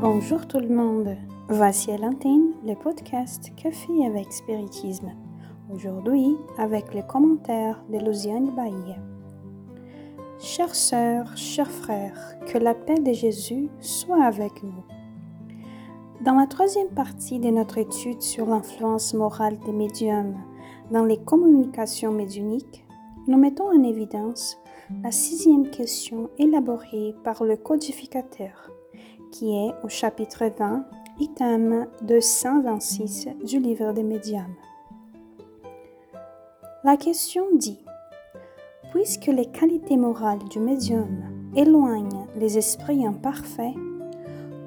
Bonjour tout le monde. Voici à l'antenne le podcast Café avec Spiritisme. Aujourd'hui, avec les commentaires de Luciane Bahia. Chères sœurs, chers frères, que la paix de Jésus soit avec nous. Dans la troisième partie de notre étude sur l'influence morale des médiums dans les communications médiuniques, nous mettons en évidence la sixième question élaborée par le codificateur qui est au chapitre 20, item 226 du livre des médiums. La question dit, puisque les qualités morales du médium éloignent les esprits imparfaits,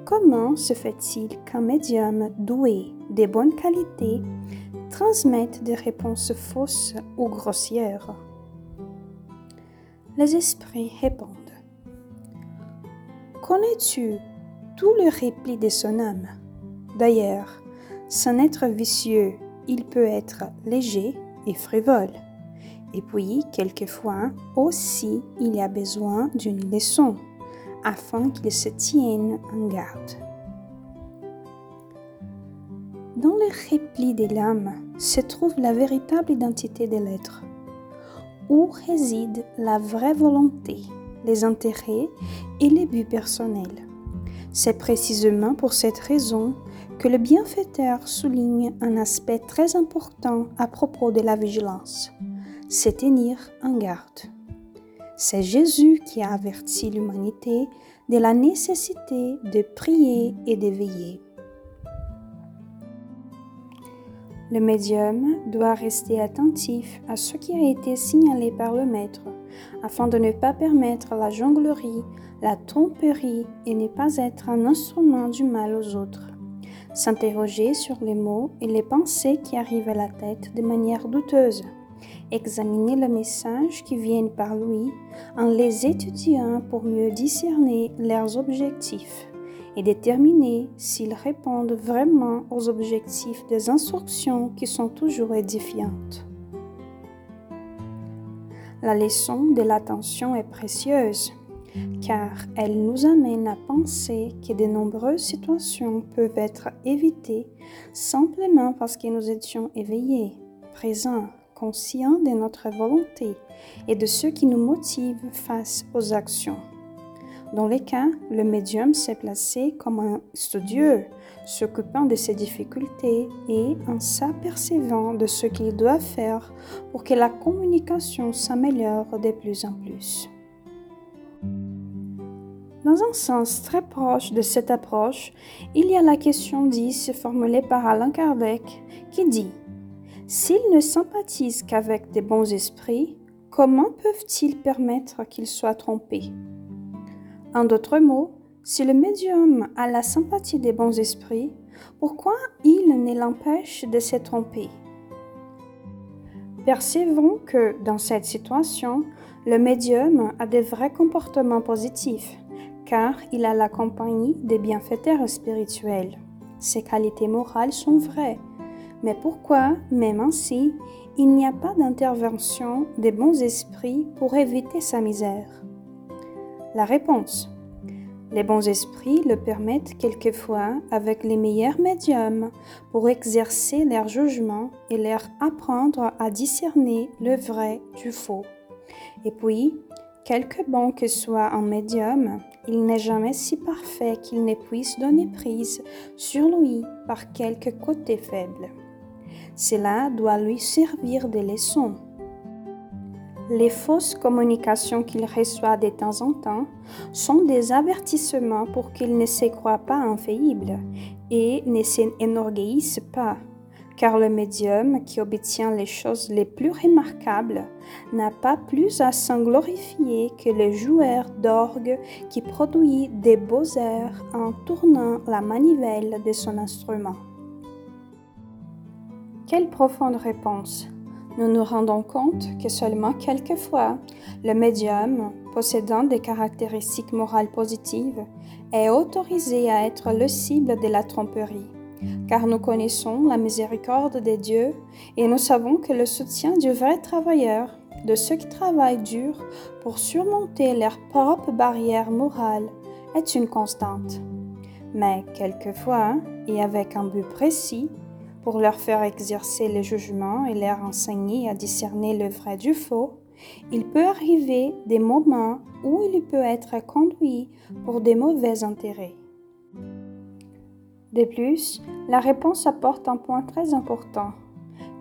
comment se fait-il qu'un médium doué des bonnes qualités transmette des réponses fausses ou grossières? Les esprits répondent. Connais-tu le repli de son âme. D'ailleurs, sans être vicieux, il peut être léger et frivole. Et puis, quelquefois, aussi, il a besoin d'une leçon, afin qu'il se tienne en garde. Dans le repli de l'âme se trouve la véritable identité de l'être, où réside la vraie volonté, les intérêts et les buts personnels. C'est précisément pour cette raison que le bienfaiteur souligne un aspect très important à propos de la vigilance, c'est tenir en garde. C'est Jésus qui a averti l'humanité de la nécessité de prier et de veiller. Le médium doit rester attentif à ce qui a été signalé par le maître afin de ne pas permettre la jonglerie, la tromperie et ne pas être un instrument du mal aux autres. S'interroger sur les mots et les pensées qui arrivent à la tête de manière douteuse. Examiner le message qui viennent par lui en les étudiant pour mieux discerner leurs objectifs et déterminer s'ils répondent vraiment aux objectifs des instructions qui sont toujours édifiantes. La leçon de l'attention est précieuse car elle nous amène à penser que de nombreuses situations peuvent être évitées simplement parce que nous étions éveillés, présents, conscients de notre volonté et de ce qui nous motive face aux actions. Dans les cas, le médium s'est placé comme un studieux, s'occupant de ses difficultés et en s'apercevant de ce qu'il doit faire pour que la communication s'améliore de plus en plus. Dans un sens très proche de cette approche, il y a la question 10 formulée par Alain Kardec qui dit S'ils ne sympathisent qu'avec des bons esprits, comment peuvent-ils permettre qu'ils soient trompés? En d'autres mots, si le médium a la sympathie des bons esprits, pourquoi il ne l'empêche de se tromper? Percevons que dans cette situation, le médium a des vrais comportements positifs, car il a la compagnie des bienfaiteurs spirituels. Ses qualités morales sont vraies. Mais pourquoi, même ainsi, il n'y a pas d'intervention des bons esprits pour éviter sa misère? La réponse. Les bons esprits le permettent quelquefois avec les meilleurs médiums pour exercer leur jugement et leur apprendre à discerner le vrai du faux. Et puis, quelque bon que soit un médium, il n'est jamais si parfait qu'il ne puisse donner prise sur lui par quelque côté faible. Cela doit lui servir de leçon les fausses communications qu'il reçoit de temps en temps sont des avertissements pour qu'il ne se croit pas infaillible et ne s'enorgueillisse pas, car le médium qui obtient les choses les plus remarquables n'a pas plus à s'en glorifier que le joueur d'orgue qui produit des beaux airs en tournant la manivelle de son instrument. Quelle profonde réponse nous nous rendons compte que seulement quelquefois, le médium, possédant des caractéristiques morales positives, est autorisé à être le cible de la tromperie, car nous connaissons la miséricorde de Dieu et nous savons que le soutien du vrai travailleur, de ceux qui travaillent dur pour surmonter leurs propres barrières morales, est une constante. mais quelquefois, et avec un but précis, pour leur faire exercer le jugement et leur enseigner à discerner le vrai du faux, il peut arriver des moments où il peut être conduit pour des mauvais intérêts. De plus, la réponse apporte un point très important.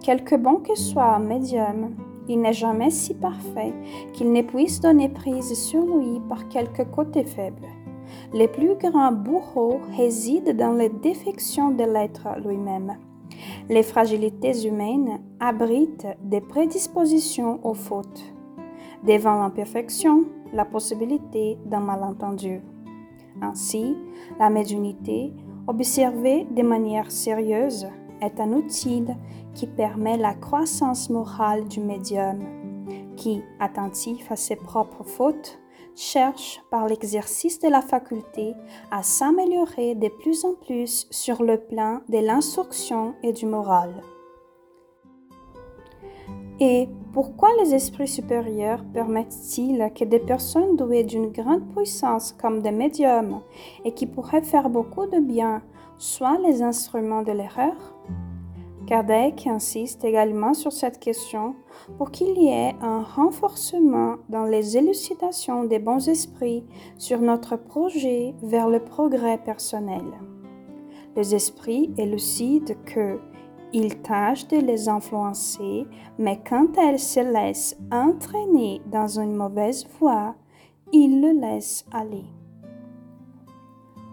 Quelque bon que soit un médium, il n'est jamais si parfait qu'il ne puisse donner prise sur lui par quelque côté faible. Les plus grands bourreaux résident dans les défections de l'être lui-même. Les fragilités humaines abritent des prédispositions aux fautes. Devant l'imperfection, la possibilité d'un malentendu. Ainsi, la médiumnité, observée de manière sérieuse, est un outil qui permet la croissance morale du médium, qui, attentif à ses propres fautes, cherche par l'exercice de la faculté à s'améliorer de plus en plus sur le plan de l'instruction et du moral. Et pourquoi les esprits supérieurs permettent-ils que des personnes douées d'une grande puissance comme des médiums et qui pourraient faire beaucoup de bien soient les instruments de l'erreur? Kardec insiste également sur cette question pour qu'il y ait un renforcement dans les élucidations des bons esprits sur notre projet vers le progrès personnel. Les esprits élucident que ils tâchent de les influencer, mais quand elles se laissent entraîner dans une mauvaise voie, ils le laissent aller.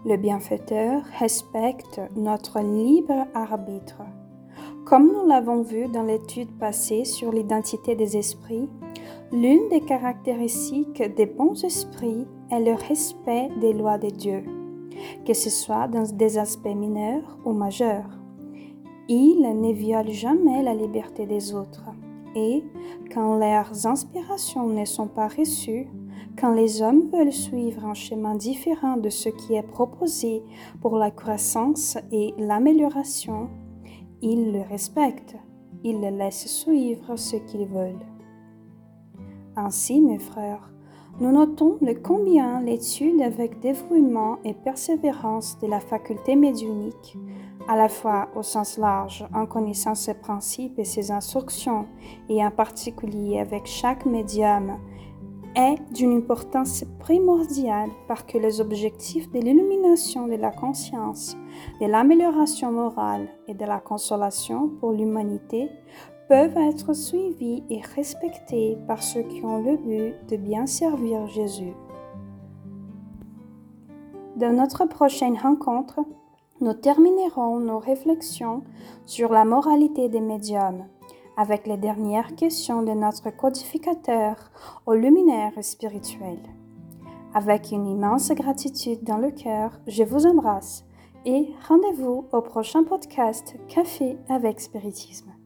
Le bienfaiteur respecte notre libre arbitre. Comme nous l'avons vu dans l'étude passée sur l'identité des esprits, l'une des caractéristiques des bons esprits est le respect des lois de Dieu, que ce soit dans des aspects mineurs ou majeurs. Ils ne violent jamais la liberté des autres. Et quand leurs inspirations ne sont pas reçues, quand les hommes veulent suivre un chemin différent de ce qui est proposé pour la croissance et l'amélioration, ils le respectent, ils le laissent suivre ce qu'ils veulent. Ainsi, mes frères, nous notons le combien l'étude avec dévouement et persévérance de la faculté médiunique, à la fois au sens large en connaissant ses principes et ses instructions, et en particulier avec chaque médium, est d'une importance primordiale parce que les objectifs de l'illumination de la conscience, de l'amélioration morale et de la consolation pour l'humanité peuvent être suivis et respectés par ceux qui ont le but de bien servir Jésus. Dans notre prochaine rencontre, nous terminerons nos réflexions sur la moralité des médiums avec les dernières questions de notre codificateur au luminaire spirituel. Avec une immense gratitude dans le cœur, je vous embrasse et rendez-vous au prochain podcast Café avec Spiritisme.